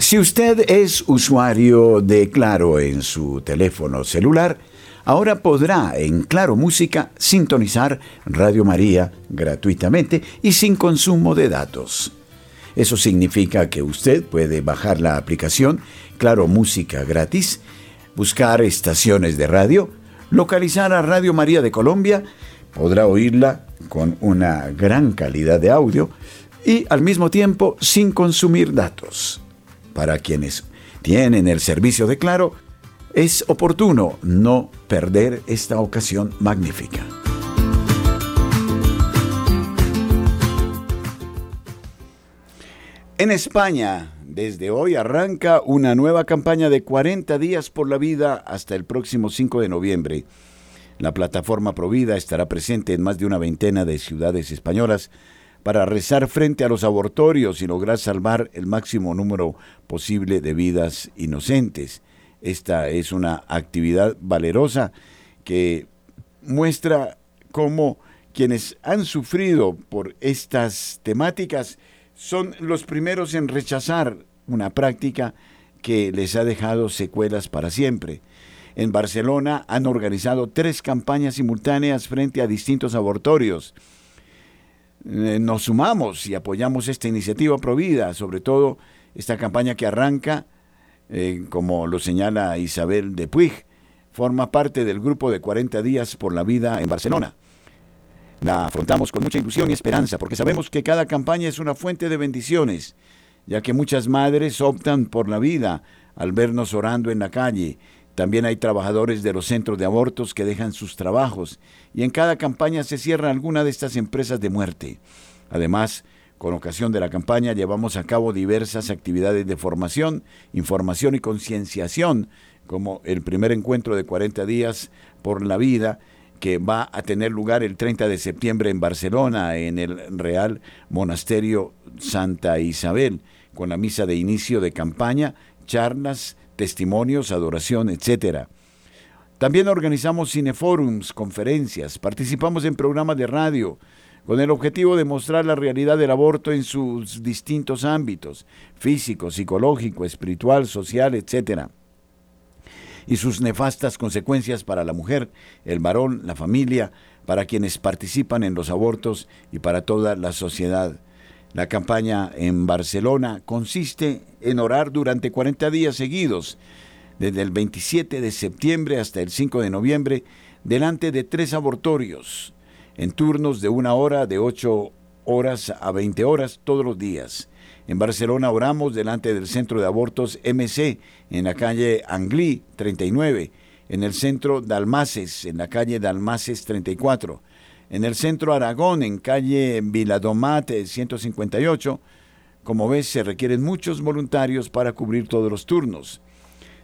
Si usted es usuario de Claro en su teléfono celular, ahora podrá en Claro Música sintonizar Radio María gratuitamente y sin consumo de datos. Eso significa que usted puede bajar la aplicación Claro Música gratis, buscar estaciones de radio, localizar a Radio María de Colombia, podrá oírla con una gran calidad de audio y al mismo tiempo sin consumir datos. Para quienes tienen el servicio de Claro, es oportuno no perder esta ocasión magnífica. En España, desde hoy arranca una nueva campaña de 40 días por la vida hasta el próximo 5 de noviembre. La plataforma Provida estará presente en más de una veintena de ciudades españolas para rezar frente a los abortorios y lograr salvar el máximo número posible de vidas inocentes. Esta es una actividad valerosa que muestra cómo quienes han sufrido por estas temáticas son los primeros en rechazar una práctica que les ha dejado secuelas para siempre. En Barcelona han organizado tres campañas simultáneas frente a distintos abortorios. Eh, nos sumamos y apoyamos esta iniciativa provida, sobre todo esta campaña que arranca, eh, como lo señala Isabel de Puig, forma parte del grupo de 40 días por la vida en Barcelona. La afrontamos con mucha ilusión y esperanza, porque sabemos que cada campaña es una fuente de bendiciones, ya que muchas madres optan por la vida al vernos orando en la calle. También hay trabajadores de los centros de abortos que dejan sus trabajos, y en cada campaña se cierra alguna de estas empresas de muerte. Además, con ocasión de la campaña llevamos a cabo diversas actividades de formación, información y concienciación, como el primer encuentro de 40 días por la vida, que va a tener lugar el 30 de septiembre en Barcelona, en el Real Monasterio Santa Isabel, con la misa de inicio de campaña, charlas, testimonios, adoración, etc. También organizamos cineforums, conferencias, participamos en programas de radio, con el objetivo de mostrar la realidad del aborto en sus distintos ámbitos, físico, psicológico, espiritual, social, etcétera y sus nefastas consecuencias para la mujer, el varón, la familia, para quienes participan en los abortos y para toda la sociedad. La campaña en Barcelona consiste en orar durante 40 días seguidos, desde el 27 de septiembre hasta el 5 de noviembre, delante de tres abortorios, en turnos de una hora, de 8 horas a 20 horas todos los días. En Barcelona oramos delante del centro de abortos MC, en la calle Anglí 39, en el centro Dalmaces, en la calle Dalmaces 34, en el centro Aragón, en calle Viladomate 158. Como ves, se requieren muchos voluntarios para cubrir todos los turnos.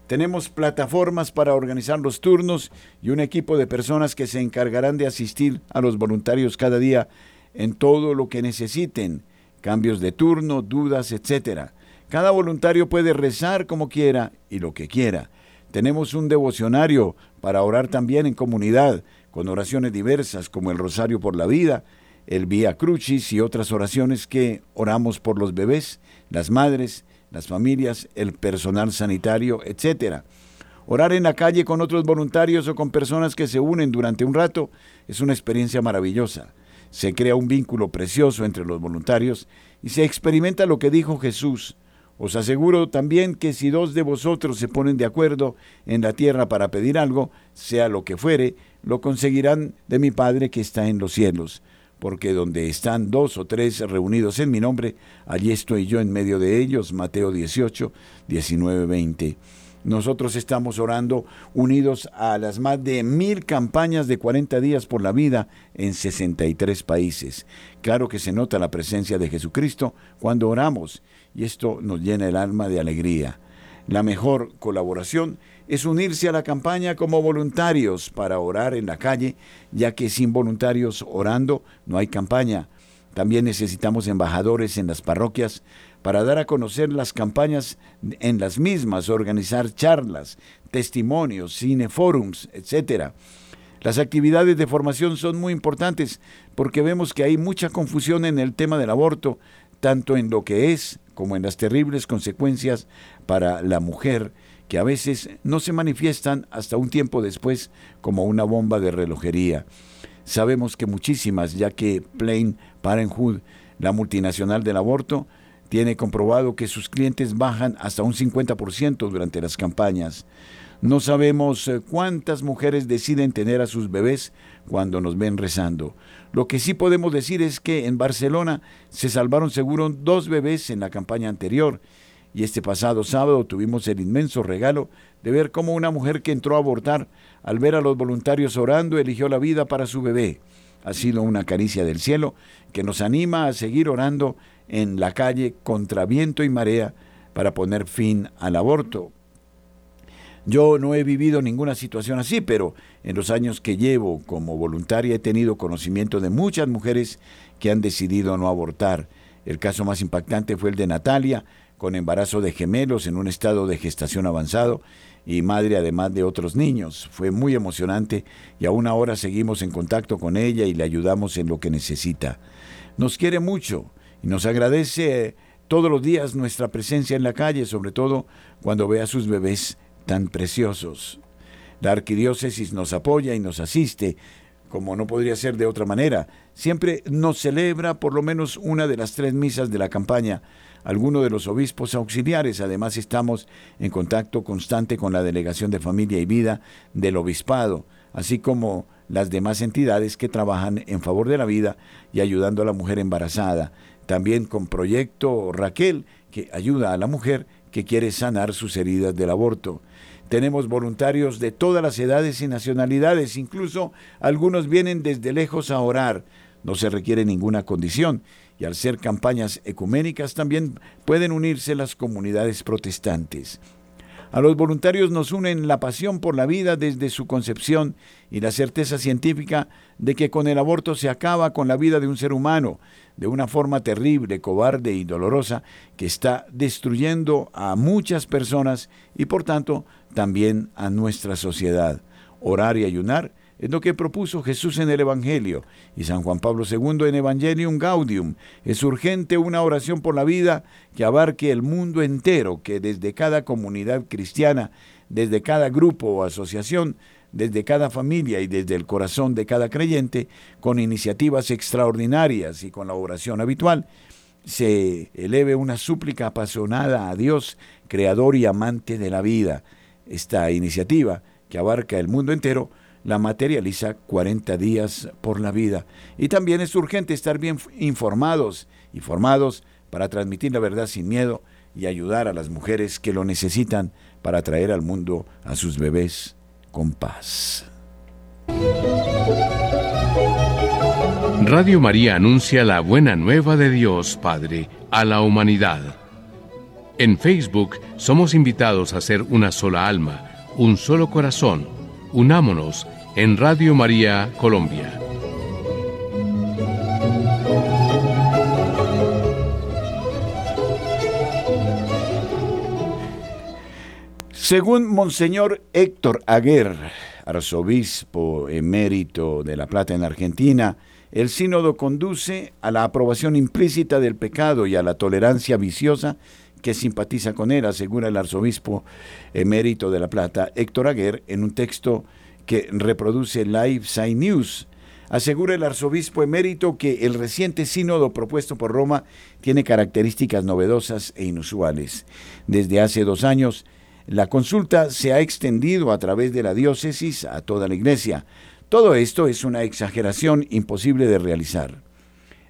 Tenemos plataformas para organizar los turnos y un equipo de personas que se encargarán de asistir a los voluntarios cada día en todo lo que necesiten cambios de turno, dudas, etc. Cada voluntario puede rezar como quiera y lo que quiera. Tenemos un devocionario para orar también en comunidad, con oraciones diversas como el Rosario por la Vida, el Vía Crucis y otras oraciones que oramos por los bebés, las madres, las familias, el personal sanitario, etc. Orar en la calle con otros voluntarios o con personas que se unen durante un rato es una experiencia maravillosa. se crea un vínculo precioso entre los voluntarios y se experimenta lo que dijo Jesús. Os aseguro también que si dos de vosotros se ponen de acuerdo en la tierra para pedir algo, sea lo que fuere, lo conseguirán de mi Padre que está en los cielos. Porque donde están dos o tres reunidos en mi nombre, allí estoy yo en medio de ellos. Mateo 18, 19, 20. Nosotros estamos orando unidos a las más de mil campañas de 40 días por la vida en 63 países. Claro que se nota la presencia de Jesucristo cuando oramos y esto nos llena el alma de alegría. La mejor colaboración es unirse a la campaña como voluntarios para orar en la calle, ya que sin voluntarios orando no hay campaña. También necesitamos embajadores en las parroquias para dar a conocer las campañas en las mismas, organizar charlas, testimonios, cineforums, etc. Las actividades de formación son muy importantes porque vemos que hay mucha confusión en el tema del aborto, tanto en lo que es como en las terribles consecuencias para la mujer que a veces no se manifiestan hasta un tiempo después como una bomba de relojería. Sabemos que muchísimas, ya que Plain Parenthood, la multinacional del aborto, tiene comprobado que sus clientes bajan hasta un 50% durante las campañas. No sabemos eh, cuántas mujeres deciden tener a sus bebés cuando nos ven rezando. Lo que sí podemos decir es que en Barcelona se salvaron seguro dos bebés en la campaña anterior y este pasado sábado tuvimos el inmenso regalo de ver cómo una mujer que entró a abortar, al ver a los voluntarios orando, eligió la vida para su bebé. Ha sido una caricia del cielo que nos anima a seguir orando en la calle contra viento y marea para poner fin al aborto. Yo no he vivido ninguna situación así, pero en los años que llevo como voluntaria he tenido conocimiento de muchas mujeres que han decidido no abortar. El caso más impactante fue el de Natalia, con embarazo de gemelos en un estado de gestación avanzado y madre además de otros niños. Fue muy emocionante y aún ahora seguimos en contacto con ella y le ayudamos en lo que necesita. Nos quiere mucho y nos agradece todos los días nuestra presencia en la calle, sobre todo cuando ve a sus bebés tan preciosos. La arquidiócesis nos apoya y nos asiste, como no podría ser de otra manera. Siempre nos celebra por lo menos una de las tres misas de la campaña. Algunos de los obispos auxiliares, además estamos en contacto constante con la Delegación de Familia y Vida del Obispado, así como las demás entidades que trabajan en favor de la vida y ayudando a la mujer embarazada también con Proyecto Raquel, que ayuda a la mujer que quiere sanar sus heridas del aborto. Tenemos voluntarios de todas las edades y nacionalidades, incluso algunos vienen desde lejos a orar. No se requiere ninguna condición y al ser campañas ecuménicas también pueden unirse las comunidades protestantes. A los voluntarios nos unen la pasión por la vida desde su concepción y la certeza científica de que con el aborto se acaba con la vida de un ser humano de una forma terrible, cobarde y dolorosa que está destruyendo a muchas personas y por tanto también a nuestra sociedad. Orar y ayunar es lo que propuso Jesús en el Evangelio y San Juan Pablo II en Evangelium Gaudium. Es urgente una oración por la vida que abarque el mundo entero, que desde cada comunidad cristiana, desde cada grupo o asociación, desde cada familia y desde el corazón de cada creyente, con iniciativas extraordinarias y con la oración habitual, se eleve una súplica apasionada a Dios, creador y amante de la vida. Esta iniciativa, que abarca el mundo entero, la materializa 40 días por la vida. Y también es urgente estar bien informados y formados para transmitir la verdad sin miedo y ayudar a las mujeres que lo necesitan para traer al mundo a sus bebés con paz. Radio María anuncia la buena nueva de Dios Padre a la humanidad. En Facebook somos invitados a ser una sola alma, un solo corazón Unámonos en Radio María Colombia. Según Monseñor Héctor Aguer, arzobispo emérito de La Plata en Argentina, el sínodo conduce a la aprobación implícita del pecado y a la tolerancia viciosa que simpatiza con él, asegura el arzobispo emérito de La Plata, Héctor Aguer, en un texto que reproduce Live Side News. Asegura el arzobispo emérito que el reciente sínodo propuesto por Roma tiene características novedosas e inusuales. Desde hace dos años, la consulta se ha extendido a través de la diócesis a toda la iglesia. Todo esto es una exageración imposible de realizar.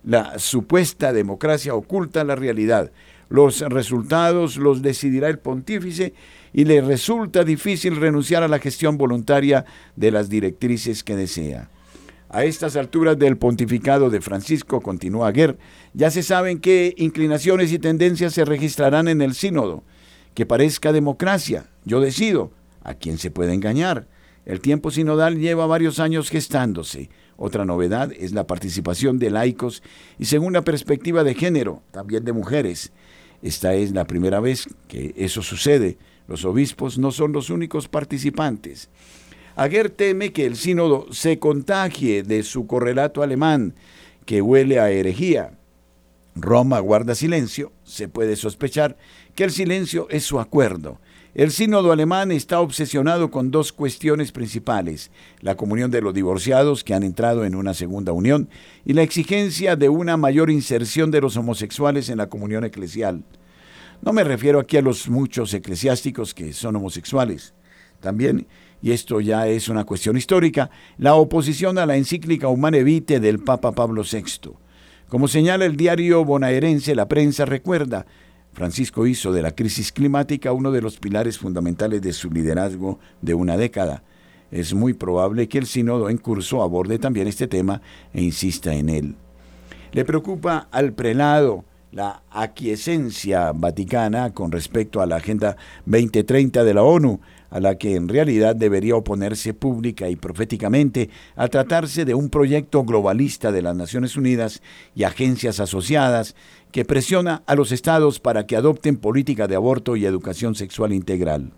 La supuesta democracia oculta la realidad. Los resultados los decidirá el pontífice y le resulta difícil renunciar a la gestión voluntaria de las directrices que desea. A estas alturas del pontificado de Francisco, continúa Aguer, ya se saben qué inclinaciones y tendencias se registrarán en el sínodo. Que parezca democracia, yo decido. ¿A quién se puede engañar? El tiempo sinodal lleva varios años gestándose. Otra novedad es la participación de laicos y según la perspectiva de género, también de mujeres. Esta es la primera vez que eso sucede. Los obispos no son los únicos participantes. Aguer teme que el sínodo se contagie de su correlato alemán, que huele a herejía. Roma guarda silencio, se puede sospechar que el silencio es su acuerdo. El sínodo alemán está obsesionado con dos cuestiones principales, la comunión de los divorciados que han entrado en una segunda unión y la exigencia de una mayor inserción de los homosexuales en la comunión eclesial. No me refiero aquí a los muchos eclesiásticos que son homosexuales. También y esto ya es una cuestión histórica, la oposición a la encíclica Humane Vitae del Papa Pablo VI. Como señala el diario bonaerense, la prensa recuerda, Francisco hizo de la crisis climática uno de los pilares fundamentales de su liderazgo de una década. Es muy probable que el sínodo en curso aborde también este tema e insista en él. Le preocupa al prelado la aquiescencia vaticana con respecto a la Agenda 2030 de la ONU, a la que en realidad debería oponerse pública y proféticamente al tratarse de un proyecto globalista de las Naciones Unidas y agencias asociadas que presiona a los estados para que adopten política de aborto y educación sexual integral.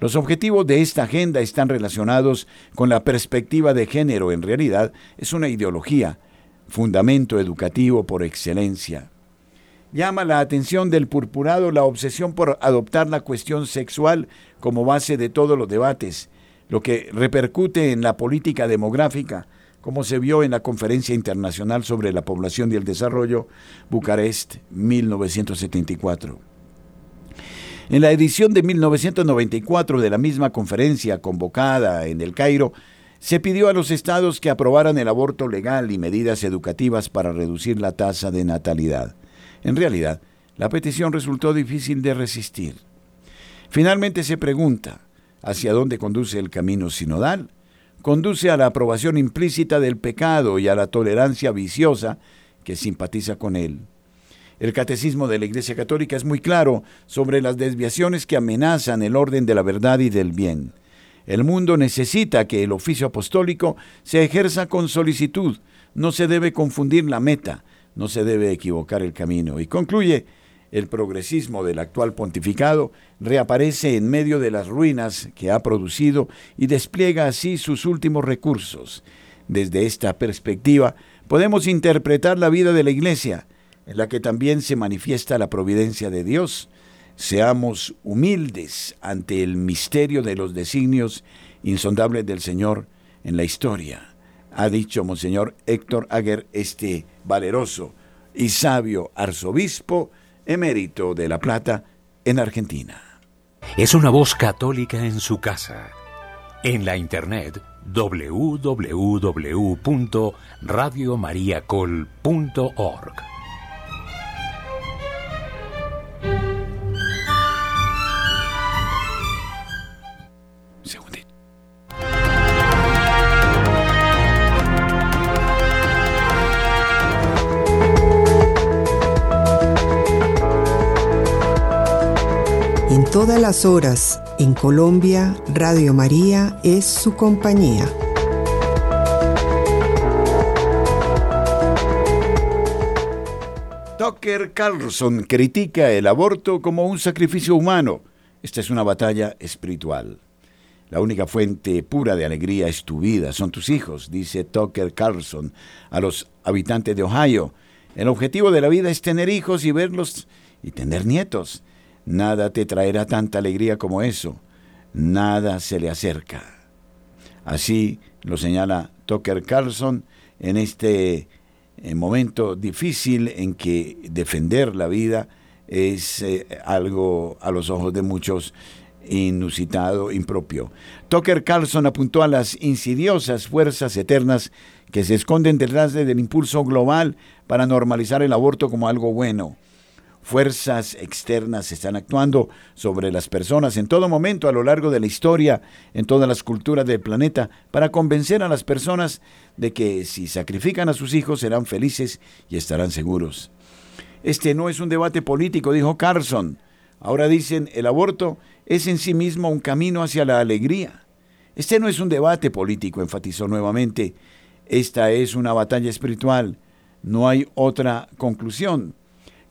Los objetivos de esta agenda están relacionados con la perspectiva de género. En realidad es una ideología, fundamento educativo por excelencia. Llama la atención del purpurado la obsesión por adoptar la cuestión sexual como base de todos los debates, lo que repercute en la política demográfica, como se vio en la Conferencia Internacional sobre la Población y el Desarrollo, Bucarest, 1974. En la edición de 1994 de la misma conferencia convocada en el Cairo, se pidió a los estados que aprobaran el aborto legal y medidas educativas para reducir la tasa de natalidad. En realidad, la petición resultó difícil de resistir. Finalmente se pregunta, ¿hacia dónde conduce el camino sinodal? Conduce a la aprobación implícita del pecado y a la tolerancia viciosa que simpatiza con él. El catecismo de la Iglesia Católica es muy claro sobre las desviaciones que amenazan el orden de la verdad y del bien. El mundo necesita que el oficio apostólico se ejerza con solicitud. No se debe confundir la meta, no se debe equivocar el camino. Y concluye, el progresismo del actual pontificado reaparece en medio de las ruinas que ha producido y despliega así sus últimos recursos. Desde esta perspectiva, podemos interpretar la vida de la Iglesia, en la que también se manifiesta la providencia de Dios. Seamos humildes ante el misterio de los designios insondables del Señor en la historia ha dicho Monseñor Héctor Aguer, este valeroso y sabio arzobispo emérito de La Plata en Argentina. Es una voz católica en su casa. En la internet www.radiomariacol.org. todas las horas en Colombia, Radio María es su compañía. Tucker Carlson critica el aborto como un sacrificio humano. Esta es una batalla espiritual. La única fuente pura de alegría es tu vida, son tus hijos, dice Tucker Carlson a los habitantes de Ohio. El objetivo de la vida es tener hijos y verlos y tener nietos. Nada te traerá tanta alegría como eso. Nada se le acerca. Así lo señala Tucker Carlson en este eh, momento difícil en que defender la vida es eh, algo a los ojos de muchos inusitado, impropio. Tucker Carlson apuntó a las insidiosas fuerzas eternas que se esconden detrás del impulso global para normalizar el aborto como algo bueno fuerzas externas están actuando sobre las personas en todo momento a lo largo de la historia, en todas las culturas del planeta, para convencer a las personas de que si sacrifican a sus hijos serán felices y estarán seguros. Este no es un debate político, dijo Carson. Ahora dicen, el aborto es en sí mismo un camino hacia la alegría. Este no es un debate político, enfatizó nuevamente. Esta es una batalla espiritual. No hay otra conclusión.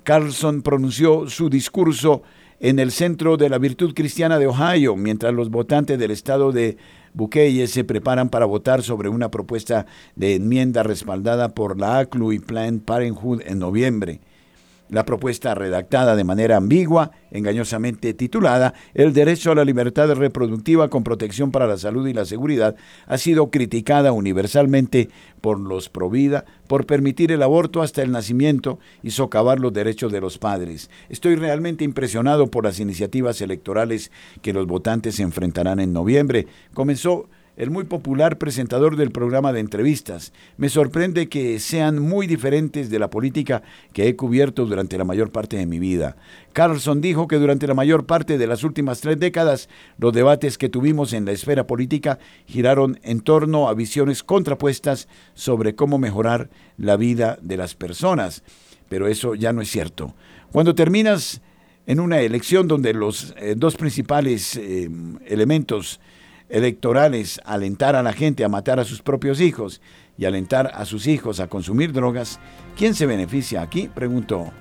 Carlson pronunció su discurso en el Centro de la Virtud Cristiana de Ohio, mientras los votantes del estado de Bukeye se preparan para votar sobre una propuesta de enmienda respaldada por la ACLU y Planned Parenthood en noviembre. La propuesta redactada de manera ambigua, engañosamente titulada El derecho a la libertad reproductiva con protección para la salud y la seguridad, ha sido criticada universalmente por los Provida por permitir el aborto hasta el nacimiento y socavar los derechos de los padres. Estoy realmente impresionado por las iniciativas electorales que los votantes enfrentarán en noviembre. Comenzó el muy popular presentador del programa de entrevistas. Me sorprende que sean muy diferentes de la política que he cubierto durante la mayor parte de mi vida. Carlson dijo que durante la mayor parte de las últimas tres décadas los debates que tuvimos en la esfera política giraron en torno a visiones contrapuestas sobre cómo mejorar la vida de las personas. Pero eso ya no es cierto. Cuando terminas en una elección donde los eh, dos principales eh, elementos electorales alentar a la gente a matar a sus propios hijos y alentar a sus hijos a consumir drogas, ¿quién se beneficia aquí? preguntó.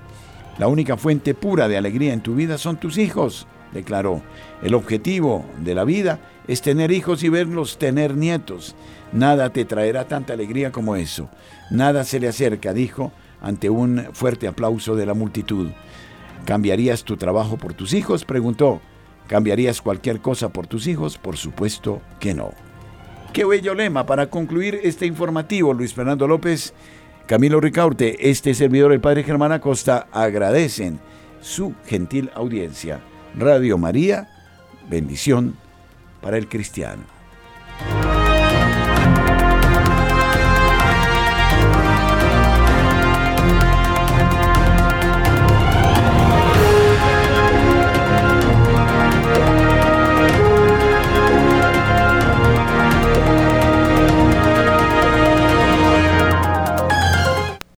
La única fuente pura de alegría en tu vida son tus hijos, declaró. El objetivo de la vida es tener hijos y verlos tener nietos. Nada te traerá tanta alegría como eso. Nada se le acerca, dijo, ante un fuerte aplauso de la multitud. ¿Cambiarías tu trabajo por tus hijos? preguntó. ¿Cambiarías cualquier cosa por tus hijos? Por supuesto que no. Qué bello lema para concluir este informativo, Luis Fernando López, Camilo Ricaurte, este servidor, el Padre Germán Acosta, agradecen su gentil audiencia. Radio María, bendición para el cristiano.